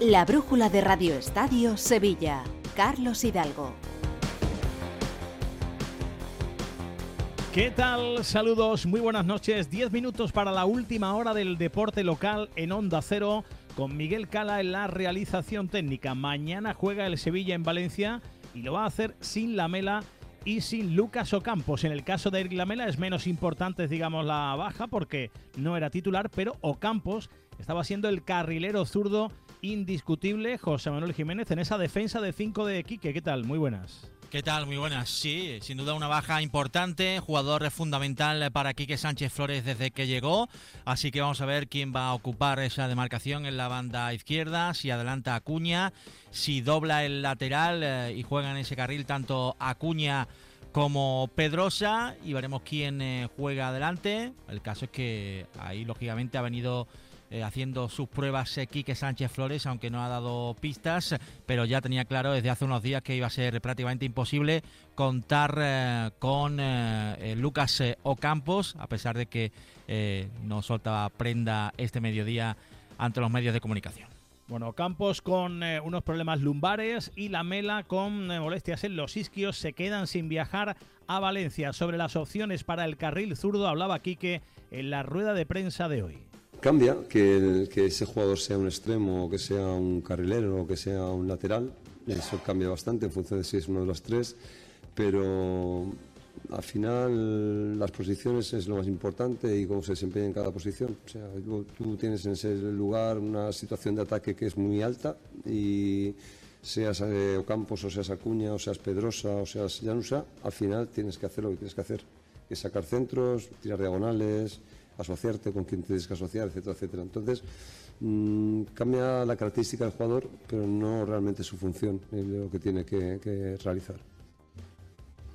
La brújula de Radio Estadio Sevilla. Carlos Hidalgo. ¿Qué tal? Saludos, muy buenas noches. Diez minutos para la última hora del deporte local en Onda Cero con Miguel Cala en la realización técnica. Mañana juega el Sevilla en Valencia y lo va a hacer sin la mela y sin Lucas Ocampos. En el caso de Eric Lamela es menos importante, digamos, la baja porque no era titular, pero Ocampos estaba siendo el carrilero zurdo indiscutible José Manuel Jiménez en esa defensa de 5 de Quique. ¿Qué tal? Muy buenas. ¿Qué tal? Muy buenas. Sí, sin duda una baja importante, jugador fundamental para Quique Sánchez Flores desde que llegó, así que vamos a ver quién va a ocupar esa demarcación en la banda izquierda, si adelanta Acuña, si dobla el lateral eh, y juega en ese carril tanto Acuña como Pedrosa y veremos quién eh, juega adelante. El caso es que ahí lógicamente ha venido eh, haciendo sus pruebas eh, Quique Sánchez Flores, aunque no ha dado pistas, pero ya tenía claro desde hace unos días que iba a ser prácticamente imposible contar eh, con Lucas Ocampos, a pesar de que no soltaba prenda este mediodía ante los medios de comunicación. Bueno, Campos con unos problemas lumbares y la Mela con molestias en los isquios se quedan sin viajar a Valencia. Sobre las opciones para el carril zurdo hablaba Quique en la rueda de prensa de hoy. Cambia que, ese jugador sea un extremo, que sea un carrilero, que sea un lateral. Eso cambia bastante en función de si es uno de los tres. Pero al final las posiciones es lo más importante y cómo se desempeña en cada posición. O sea, tú tienes en ese lugar una situación de ataque que es muy alta y seas eh, Ocampos o seas Acuña o seas Pedrosa o seas Llanusa, al final tienes que hacer lo que tienes que hacer, que sacar centros, tirar diagonales, asociarte con quien tienes que asociar, etcétera, etcétera. Entonces, mm, cambia la característica del jugador, pero no realmente su función, de lo que tiene que, realizar.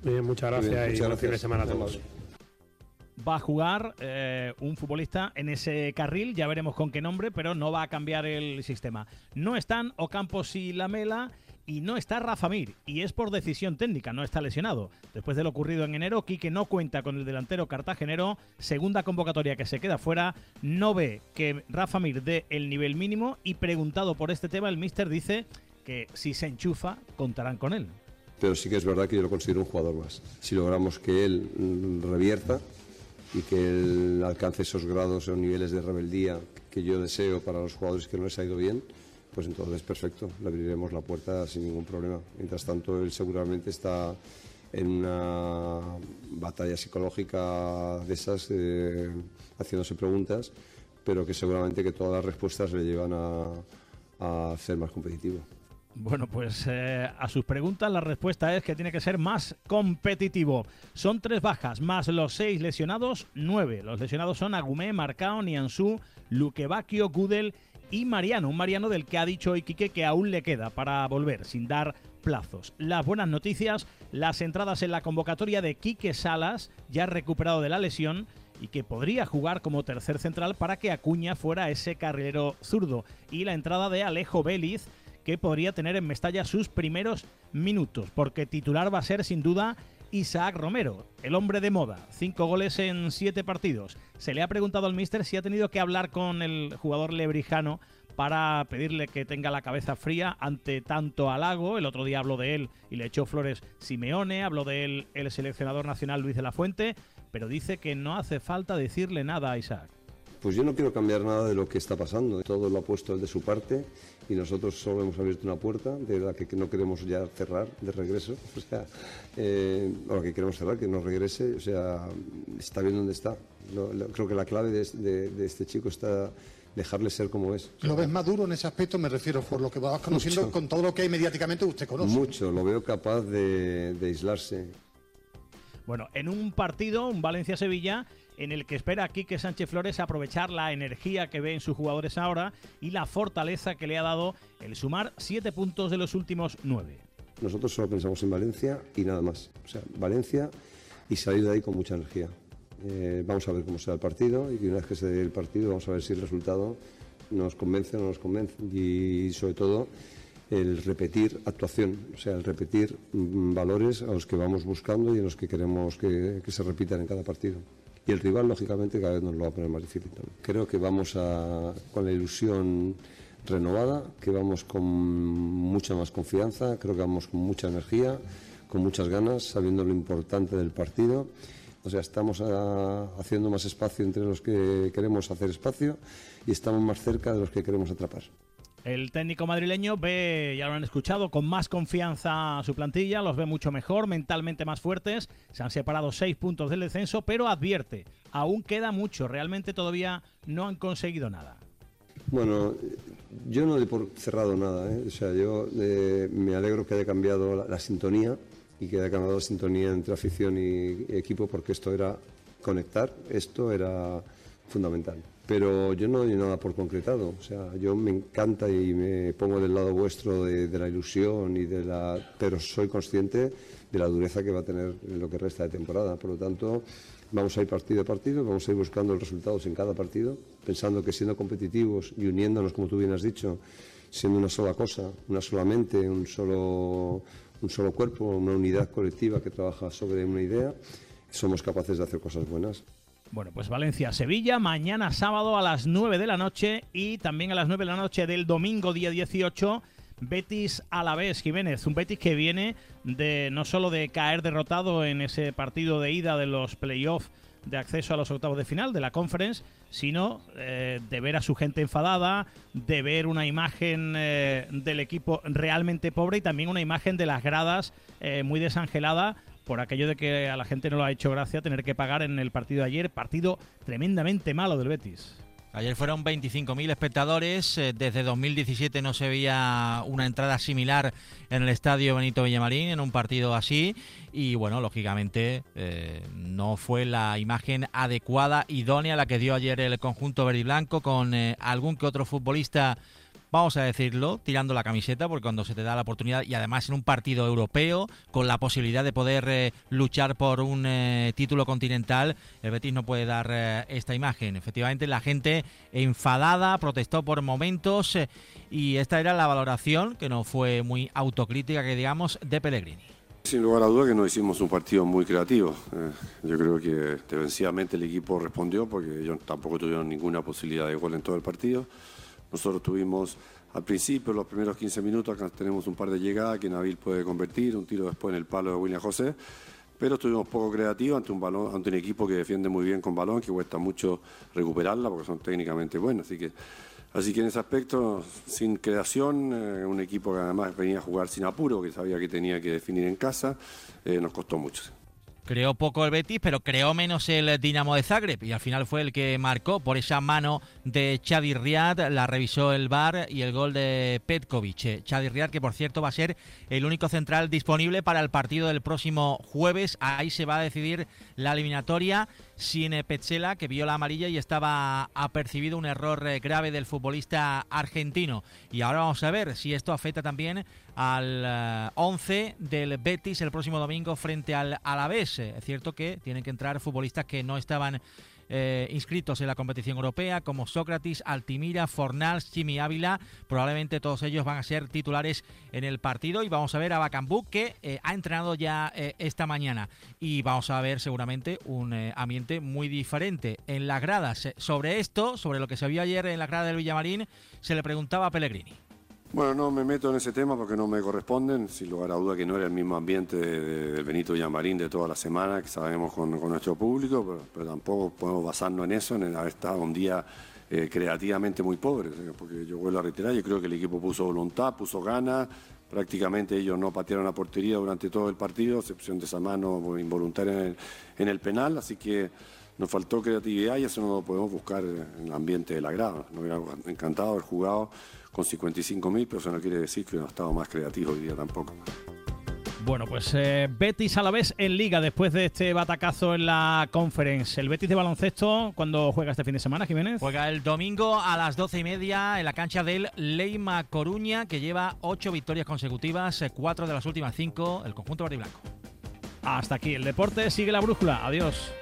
Bien, muchas gracias y buen fin de semana a todos. Va a jugar eh, un futbolista en ese carril, ya veremos con qué nombre, pero no va a cambiar el sistema. No están Ocampos y Lamela y no está Rafa Mir, y es por decisión técnica, no está lesionado. Después de lo ocurrido en enero, Quique no cuenta con el delantero cartagenero, segunda convocatoria que se queda fuera, no ve que Rafa Mir dé el nivel mínimo y preguntado por este tema, el míster dice que si se enchufa, contarán con él. Pero sí que es verdad que yo lo considero un jugador más. Si logramos que él revierta y que él alcance esos grados o niveles de rebeldía que yo deseo para los jugadores que no les ha ido bien, pues entonces perfecto, le abriremos la puerta sin ningún problema. Mientras tanto, él seguramente está en una batalla psicológica de esas, eh, haciéndose preguntas, pero que seguramente que todas las respuestas le llevan a, a ser más competitivo. Bueno, pues eh, a sus preguntas la respuesta es que tiene que ser más competitivo. Son tres bajas, más los seis lesionados, nueve. Los lesionados son Agumé, Marcao, Nianzú, Luquevaquio, Gudel y Mariano, un Mariano del que ha dicho hoy Quique que aún le queda para volver, sin dar plazos. Las buenas noticias, las entradas en la convocatoria de Quique Salas, ya recuperado de la lesión, y que podría jugar como tercer central para que Acuña fuera ese carrilero zurdo. Y la entrada de Alejo Vélez, que podría tener en Mestalla sus primeros minutos, porque titular va a ser sin duda Isaac Romero, el hombre de moda, cinco goles en siete partidos. Se le ha preguntado al míster si ha tenido que hablar con el jugador lebrijano para pedirle que tenga la cabeza fría ante tanto halago. El otro día habló de él y le echó flores Simeone, habló de él el seleccionador nacional Luis de la Fuente, pero dice que no hace falta decirle nada a Isaac. Pues yo no quiero cambiar nada de lo que está pasando. Todo lo ha puesto él de su parte y nosotros solo hemos abierto una puerta de la que no queremos ya cerrar de regreso. O sea, eh, o que queremos cerrar, que no regrese. O sea, está bien donde está. creo que la clave de, este chico está dejarle ser como es. ¿Lo ves maduro en ese aspecto? Me refiero, por lo que vas conociendo, con todo lo que hay mediáticamente usted conoce. Mucho, lo veo capaz de, de aislarse. Bueno, en un partido, un Valencia-Sevilla, en el que espera Quique Sánchez Flores aprovechar la energía que ve en sus jugadores ahora y la fortaleza que le ha dado el sumar siete puntos de los últimos nueve. Nosotros solo pensamos en Valencia y nada más. O sea, Valencia y salir de ahí con mucha energía. Eh, vamos a ver cómo será el partido y una vez que se dé el partido vamos a ver si el resultado nos convence o no nos convence. Y sobre todo el repetir actuación, o sea, el repetir mm, valores a los que vamos buscando y en los que queremos que se repitan en cada partido. Y el rival, lógicamente, cada vez nos lo va a poner más difícil. Creo que vamos a, con la ilusión renovada, que vamos con mucha más confianza, creo que vamos con mucha energía, con muchas ganas, sabiendo lo importante del partido. O sea, estamos ah, haciendo más espacio entre los que queremos hacer espacio y estamos más cerca de los que queremos atrapar. El técnico madrileño ve, ya lo han escuchado, con más confianza su plantilla, los ve mucho mejor, mentalmente más fuertes, se han separado seis puntos del descenso, pero advierte, aún queda mucho, realmente todavía no han conseguido nada. Bueno, yo no doy por cerrado nada, ¿eh? o sea, yo eh, me alegro que haya cambiado la, sintonía y que haya cambiado la sintonía entre afición y equipo porque esto era conectar, esto era fundamental pero yo no doy nada por concretado. O sea, yo me encanta y me pongo del lado vuestro de, la ilusión y de la, pero soy consciente de la dureza que va a tener en lo que resta de temporada. Por lo tanto, vamos a ir partido a partido, vamos a ir buscando los resultados en cada partido, pensando que siendo competitivos y uniéndonos, como tú bien has dicho, siendo una sola cosa, una sola mente, un solo, un solo cuerpo, una unidad colectiva que trabaja sobre una idea, somos capaces de hacer cosas buenas. Bueno, pues Valencia-Sevilla, mañana sábado a las 9 de la noche y también a las 9 de la noche del domingo día 18. Betis a la vez, Jiménez, un Betis que viene de no solo de caer derrotado en ese partido de ida de los playoffs de acceso a los octavos de final de la conference, sino eh, de ver a su gente enfadada, de ver una imagen eh, del equipo realmente pobre y también una imagen de las gradas eh, muy desangelada por aquello de que a la gente no lo ha hecho gracia tener que pagar en el partido de ayer, partido tremendamente malo del Betis. Ayer fueron 25.000 espectadores. Eh, desde 2017 no se veía una entrada similar en el estadio Benito Villamarín en un partido así. Y bueno, lógicamente eh, no fue la imagen adecuada, idónea, la que dio ayer el conjunto verde y blanco con eh, algún que otro futbolista vamos a decirlo, tirando la camiseta, porque cuando se te da la oportunidad, y además en un partido europeo, con la posibilidad de poder eh, luchar por un eh, título continental, el Betis no puede dar eh, esta imagen. Efectivamente, la gente enfadada, protestó por momentos, y esta era la valoración, que no fue muy autocrítica, que digamos, de Pellegrini. Sin lugar a duda que no hicimos un partido muy creativo. yo creo que defensivamente el equipo respondió porque ellos tampoco tuvieron ninguna posibilidad de gol en todo el partido. Nosotros tuvimos al principio, los primeros 15 minutos, tenemos un par de llegadas que Nabil puede convertir, un tiro después en el palo de William José, pero estuvimos poco creativos ante un, balón, ante un equipo que defiende muy bien con balón, que cuesta mucho recuperarla porque son técnicamente buenos. Así que, así que en ese aspecto, sin creación, eh, un equipo que además venía a jugar sin apuro, que sabía que tenía que definir en casa, eh, nos costó mucho. Creó poco el Betis, pero creó menos el Dinamo de Zagreb y al final fue el que marcó por esa mano de Xavi Riad, la revisó el VAR y el gol de Petkovic. Xavi Riad que por cierto va a ser el único central disponible para el partido del próximo jueves. Ahí se va a decidir la eliminatoria sin Petzela que vio la amarilla y estaba apercibido un error eh, grave del futbolista argentino. Y ahora vamos a ver si esto afecta también al 11 eh, del Betis el próximo domingo frente al Alavés. Es cierto que tienen que entrar futbolistas que no estaban eh, inscritos en la competición europea, como Sócrates, Altimira, Fornals, Jimmy Ávila. Probablemente todos ellos van a ser titulares en el partido. Y vamos a ver a Bacambú, que eh, ha entrenado ya esta mañana. Y vamos a ver seguramente un ambiente muy diferente en las gradas. Sobre esto, sobre lo que se vio ayer en la grada del Villamarín, se le preguntaba a Pellegrini. Bueno, no me meto en ese tema porque no me corresponden, sin lugar a duda que no era el mismo ambiente del Benito Villamarín de toda la semana que sabemos con, nuestro público, pero, tampoco podemos basarnos en eso, en haber estado un día eh, creativamente muy pobre, porque yo vuelvo a reiterar, yo creo que el equipo puso voluntad, puso ganas, prácticamente ellos no patearon la portería durante todo el partido, excepción de esa mano involuntaria en el, en el penal, así que nos faltó creatividad y eso no lo podemos buscar en el ambiente de la grada. Nos hubiera encantado haber jugado con 55.000, pero eso no quiere decir que no estado más creativo hoy día tampoco. Bueno, pues eh, Betis a la vez en Liga después de este batacazo en la Conference. El Betis de baloncesto, ¿cuándo juega este fin de semana, Jiménez? Juega el domingo a las doce y media en la cancha del Leima Coruña, que lleva ocho victorias consecutivas, eh, cuatro de las últimas cinco, el conjunto verde y blanco. Hasta aquí el deporte, sigue la brújula. Adiós.